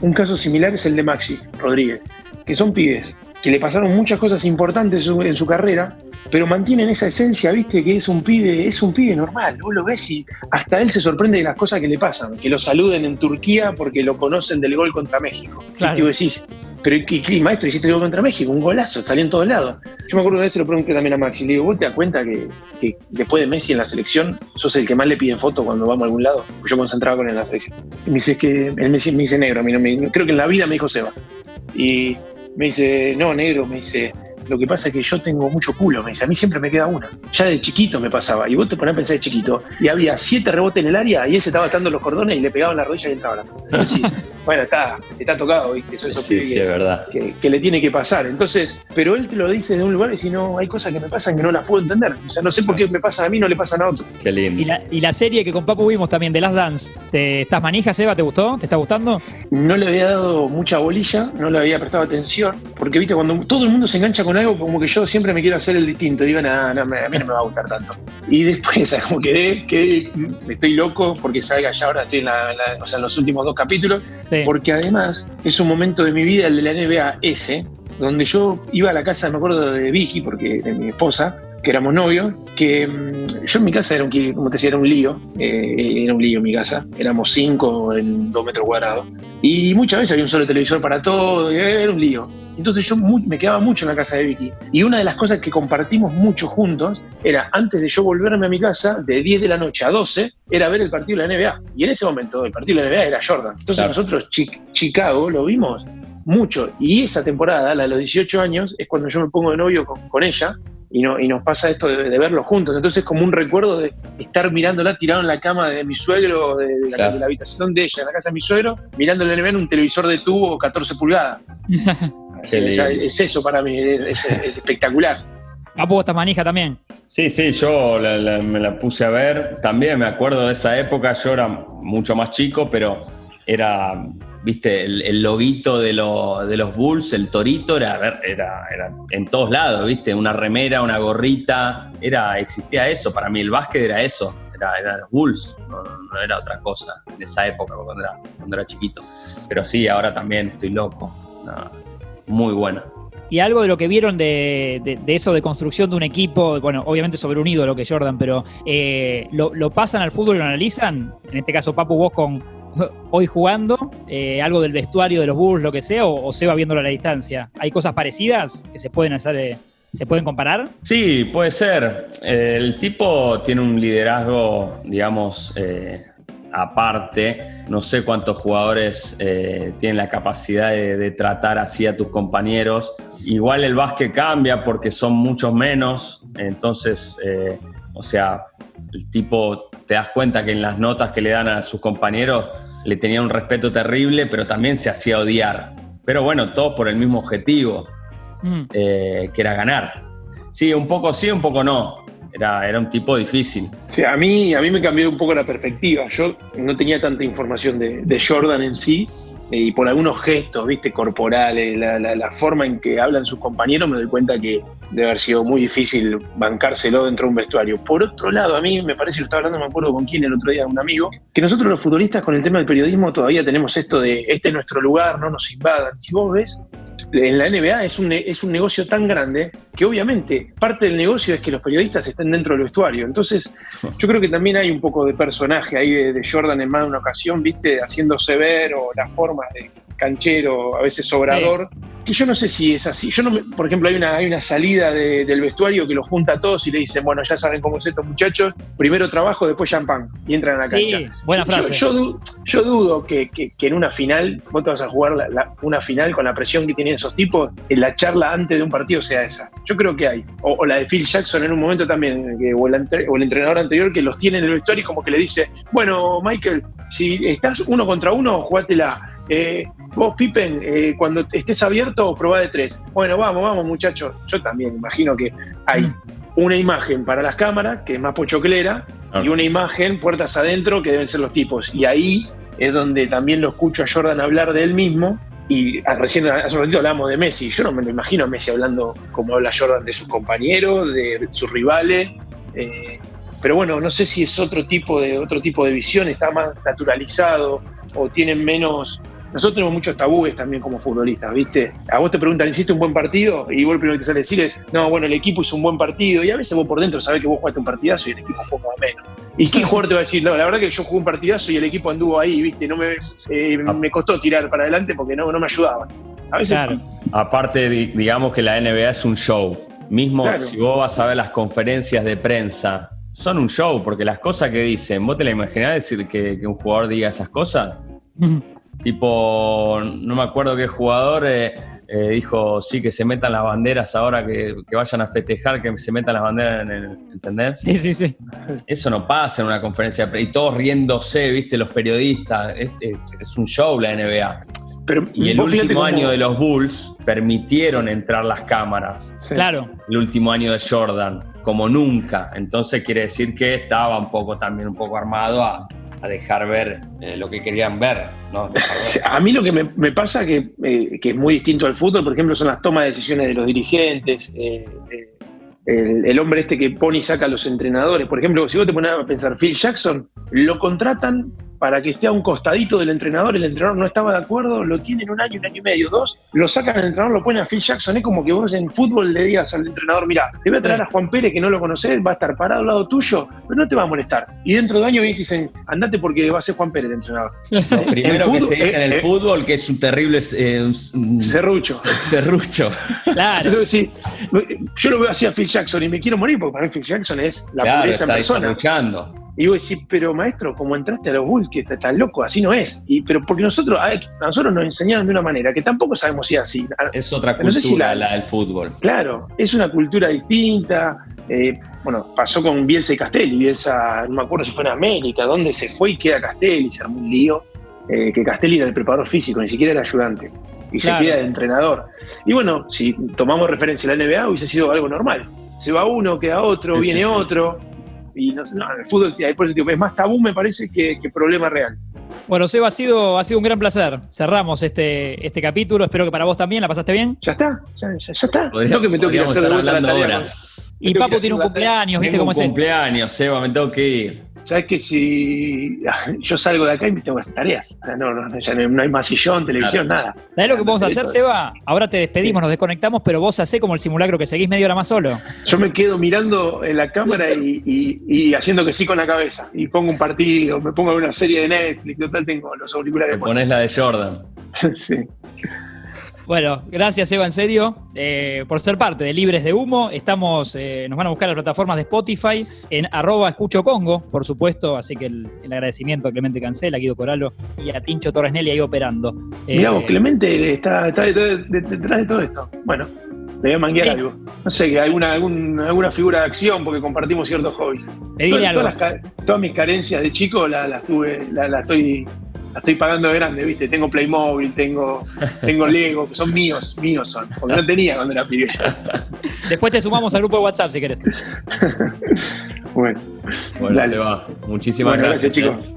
Un caso similar es el de Maxi Rodríguez, que son pibes que le pasaron muchas cosas importantes en su, en su carrera, pero mantienen esa esencia, viste, que es un pibe, es un pibe normal. Vos lo ves y hasta él se sorprende de las cosas que le pasan, que lo saluden en Turquía porque lo conocen del gol contra México. Claro. Y vos decís, pero ¿qué, qué, maestro, hiciste el gol contra México, un golazo, salió en todos lados. Yo me acuerdo una vez se lo pregunté también a Maxi, le digo, ¿vos te das cuenta que, que después de Messi en la selección, sos el que más le piden foto cuando vamos a algún lado? Yo concentraba con él en la selección. Y me dice que, él me me dice negro, a mí no me, creo que en la vida me dijo Seba. Y me dice, no, negro, me dice, lo que pasa es que yo tengo mucho culo, me dice, a mí siempre me queda una. Ya de chiquito me pasaba. Y vos te ponés a pensar de chiquito, y había siete rebotes en el área, y él se estaba atando los cordones y le pegaban la rodilla y entraba [LAUGHS] la pelota. Bueno, está, está tocado, ¿viste? Eso, eso Sí, sí, es verdad. que, que le tiene que pasar. Entonces, pero él te lo dice de un lugar y si no, hay cosas que me pasan que no las puedo entender. O sea, no sé por qué me pasan a mí, no le pasan a otro. Qué lindo. Y la, y la serie que con Papu vimos también de Last Dance, ¿te estás manijas, Eva? ¿Te gustó? ¿Te está gustando? No le había dado mucha bolilla, no le había prestado atención, porque viste, cuando todo el mundo se engancha con algo, como que yo siempre me quiero hacer el distinto. Digo, "Nah, no, a mí no me va a gustar tanto. Y después, [LAUGHS] ¿sabes? como quedé, que estoy loco porque salga ya ahora, estoy en, la- la- o sea, en los últimos dos capítulos, Porque además es un momento de mi vida, el de la NBA ese, donde yo iba a la casa, me acuerdo de Vicky, porque de mi esposa, que éramos novios, que mm, yo en mi casa era un, como te decía, era un lío, eh, era un lío mi casa, éramos cinco en dos metros cuadrados, y muchas veces había un solo televisor para todo, era un lío. Entonces yo mu- me quedaba mucho en la casa de Vicky. Y una de las cosas que compartimos mucho juntos era, antes de yo volverme a mi casa, de 10 de la noche a 12, era ver el partido de la NBA. Y en ese momento el partido de la NBA era Jordan. Entonces Claro. nosotros Chi- Chicago lo vimos mucho. Y esa temporada, la de los 18 años, es cuando yo me pongo de novio con, con ella y, no, y nos pasa esto de, de verlo juntos. Entonces es como un recuerdo de estar mirándola tirado en la cama de mi suegro, de, de la, Claro. de la habitación de ella, en la casa de mi suegro, mirando la NBA en un televisor de tubo 14 pulgadas. [LAUGHS] Qué O sea, lindo. es eso para mí, es, es- es espectacular. [LAUGHS] Papu, vos estás manija también. Sí, sí, yo la- la- me la puse a ver. También me acuerdo de esa época, yo era mucho más chico, pero era, viste, el, el loguito de, lo- de los Bulls, el torito, era, era, era en todos lados, viste, una remera, una gorrita, era, existía eso, para mí el básquet era eso, era, era los Bulls, no, no era otra cosa en esa época cuando era, cuando era chiquito. Pero sí, ahora también estoy loco, No, muy bueno. Y algo de lo que vieron de, de- de eso de construcción de un equipo, bueno, obviamente sobre un ídolo que es Jordan, pero eh, lo, lo pasan al fútbol y lo analizan. En este caso, Papu, vos con [LAUGHS] hoy jugando, eh, algo del vestuario de los Bulls, lo que sea, o, o Seba viéndolo a la distancia? ¿Hay cosas parecidas que se pueden hacer, eh, se pueden comparar? Sí, puede ser. El tipo tiene un liderazgo, digamos, eh, aparte. No sé cuántos jugadores eh, tienen la capacidad de, de tratar así a tus compañeros. Igual el básquet cambia porque son muchos menos. Entonces, eh, o sea, el tipo te das cuenta que en las notas que le dan a sus compañeros le tenía un respeto terrible, pero también se hacía odiar. Pero bueno, todos por el mismo objetivo, Mm. eh, que era ganar. Sí, un poco sí, un poco no. Era, era un tipo difícil. Sí, a mí, a mí me cambió un poco la perspectiva. Yo no tenía tanta información de, Jordan en sí, eh, y por algunos gestos, viste, corporales, la, la- forma en que hablan sus compañeros, me doy cuenta que debe haber sido muy difícil bancárselo dentro de un vestuario. Por otro lado, a mí me parece, lo estaba hablando, me acuerdo con quién el otro día, un amigo, que nosotros los futbolistas con el tema del periodismo todavía tenemos esto de este es nuestro lugar, no nos invadan. Si vos ves, en la NBA es un, es un negocio tan grande que obviamente parte del negocio es que los periodistas estén dentro del vestuario. Entonces, yo creo que también hay un poco de personaje ahí de, de Jordan en más de una ocasión, viste, haciéndose ver o la forma de canchero, a veces sobrador, que yo no sé si es así. Yo no me- por ejemplo, hay una, hay una salida de- del vestuario que los junta a todos y le dicen, bueno, ya saben cómo es estos muchachos, primero trabajo, después champán, y entran a la Sí, cancha. buena Yo- frase. Yo, yo dudo que, que- que en una final, vos te vas a jugar la- la- una final con la presión que tienen esos tipos, en la charla antes de un partido sea esa. Yo creo que hay. O, o la de Phil Jackson en un momento también, que- o, el ante- o el entrenador anterior que los tiene en el vestuario y como que le dice, bueno, Michael, si estás uno contra uno, jugátela. Eh, vos, Pippen, eh, cuando estés abierto, probá de tres. Bueno, vamos, vamos, muchachos. Yo también imagino que hay una imagen para las cámaras, que es más pochoclera, y una imagen puertas adentro, que deben ser los tipos. Y ahí es donde también lo escucho a Jordan hablar de él mismo. Y ah, recién hace un ratito hablamos de Messi. Yo no me lo imagino a Messi hablando como habla Jordan de sus compañeros, de sus rivales. eh, pero bueno, no sé si es otro tipo de otro tipo de visión, está más naturalizado o tienen menos. Nosotros tenemos muchos tabúes también como futbolistas, ¿viste? A vos te preguntan, ¿hiciste un buen partido? Y vos lo primero que te sale a decir es, no, bueno, el equipo hizo un buen partido. Y a veces vos por dentro sabés que vos jugaste un partidazo y el equipo jugó más o menos. ¿Y qué jugador te va a decir? No, la verdad que yo jugué un partidazo y el equipo anduvo ahí, ¿viste? No me, eh, me costó tirar para adelante porque no, no me ayudaban. A veces Claro. Aparte, di- digamos que la NBA es un show. Mismo Claro. si vos vas a ver las conferencias de prensa, son un show, porque las cosas que dicen, ¿vos te la imaginás decir que, que un jugador diga esas cosas? [LAUGHS] Tipo, no me acuerdo qué jugador eh, eh, dijo, sí, que se metan las banderas ahora, que, que vayan a festejar, que se metan las banderas en el, ¿entendés? Sí, sí, sí. Eso no pasa en una conferencia de prensa. Y todos riéndose, viste, los periodistas. Es, es- es un show la NBA. Pero Y el último cómo- año de los Bulls permitieron entrar las cámaras. Sí. Claro. El último año de Jordan, como nunca. Entonces quiere decir que estaba un poco también un poco armado a, a dejar ver eh, lo que querían ver. [LAUGHS] A mí lo que me, pasa que, eh, que es muy distinto al fútbol, por ejemplo, son las tomas de decisiones de los dirigentes, eh, el, el hombre este que pone y saca a los entrenadores. Por ejemplo, si vos te pones a pensar, Phil Jackson, lo contratan para que esté a un costadito del entrenador, el entrenador no estaba de acuerdo, lo tienen un año, un año y medio, dos, lo sacan al entrenador, lo ponen a Phil Jackson, es como que vos en fútbol le digas al entrenador, mira, te voy a traer a Juan Pérez que no lo conoces, va a estar parado al lado tuyo, pero no te va a molestar. Y dentro de años vienen y dicen, andate porque va a ser Juan Pérez el entrenador. [LAUGHS] Lo primero En que se dice en el eh, eh, fútbol que es un terrible eh, un- Serrucho. [LAUGHS] serrucho. Claro. Entonces, sí, yo lo veo así a Phil Jackson y me quiero morir porque para mí Phil Jackson es la claro, pureza en está persona. Y vos decís, pero maestro, como entraste a los Bulls, que estás loco, así no es. Y, pero porque nosotros, a, a nosotros nos enseñaron de una manera que tampoco sabemos si es así. Es otra No cultura sé si la- la del fútbol. Claro, es una cultura distinta. eh, bueno, pasó con Bielsa y Castelli. Bielsa, no me acuerdo si fue en América, donde se fue y queda Castelli, se armó un lío. eh, que Castelli era el preparador físico, ni siquiera era ayudante. Y Claro. se queda de entrenador. Y bueno, si tomamos referencia a la NBA, hubiese sido algo normal. Se va uno, queda otro, Sí, viene sí, sí. otro. Y no, no, el fútbol por eso digo, es más tabú, me parece, que, que problema real. Bueno, Seba, ha sido, ha sido un gran placer. Cerramos este, este capítulo. Espero que para vos también. ¿La pasaste bien? Ya está, ya, ya- ya está. Podría- no que me tengo que ir a hacer de estar vuelta la tarea. horas. Y hacer tiene un cumpleaños, ¿viste cómo un es esto? cumpleaños, Seba, me tengo que ir. Sabes que si [LAUGHS] yo salgo de acá y me tengo que hacer tareas. O sea, no, no, ya no hay más sillón, televisión, nada. ¿Sabés lo que podemos Sí, hacer, todo. Seba? Ahora te despedimos, nos desconectamos, pero vos hacés como el simulacro que seguís media hora más solo. Yo me quedo mirando en la cámara y, y- y haciendo que sí con la cabeza. Y pongo un partido, me pongo una serie de Netflix, total tengo los auriculares. Te pones la de Jordan. [LAUGHS] sí. Bueno, gracias Eva, en serio, eh, por ser parte de Libres de Humo. Estamos, eh, nos van a buscar las plataformas de Spotify en arroba escucho Congo, por supuesto, así que el, el agradecimiento a Clemente Cancela, a Guido Coralo y a Tincho Torres Nelly ahí operando. Eh, Mirá vos, Clemente está, está detrás de, detrás de todo esto. Bueno, le voy a manguear Sí. algo. No sé, alguna, algún- alguna figura de acción porque compartimos ciertos hobbies. Todas, algo. todas las ca- todas mis carencias de chico las las tuve, la, la estoy, la estoy pagando de grande, ¿viste? Tengo Playmobil, tengo, tengo Lego, que son míos, míos son. Porque no tenía cuando era pibe. Después te sumamos al grupo de WhatsApp si querés. [LAUGHS] Bueno, Bueno, Dale. se va. Muchísimas bueno gracias. gracias, chicos. eh.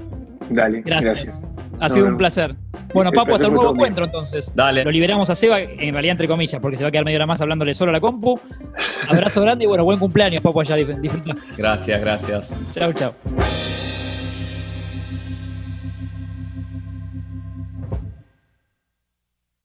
Dale, Gracias. gracias. Ha sido No, un placer. Bueno, El Papu, hasta un nuevo encuentro entonces. Dale. Lo liberamos a Seba, en realidad entre comillas, porque se va a quedar media hora más hablándole solo a la compu. Abrazo grande y bueno, buen cumpleaños, Papu, allá. Disfruta. Gracias, gracias. Chau, chau.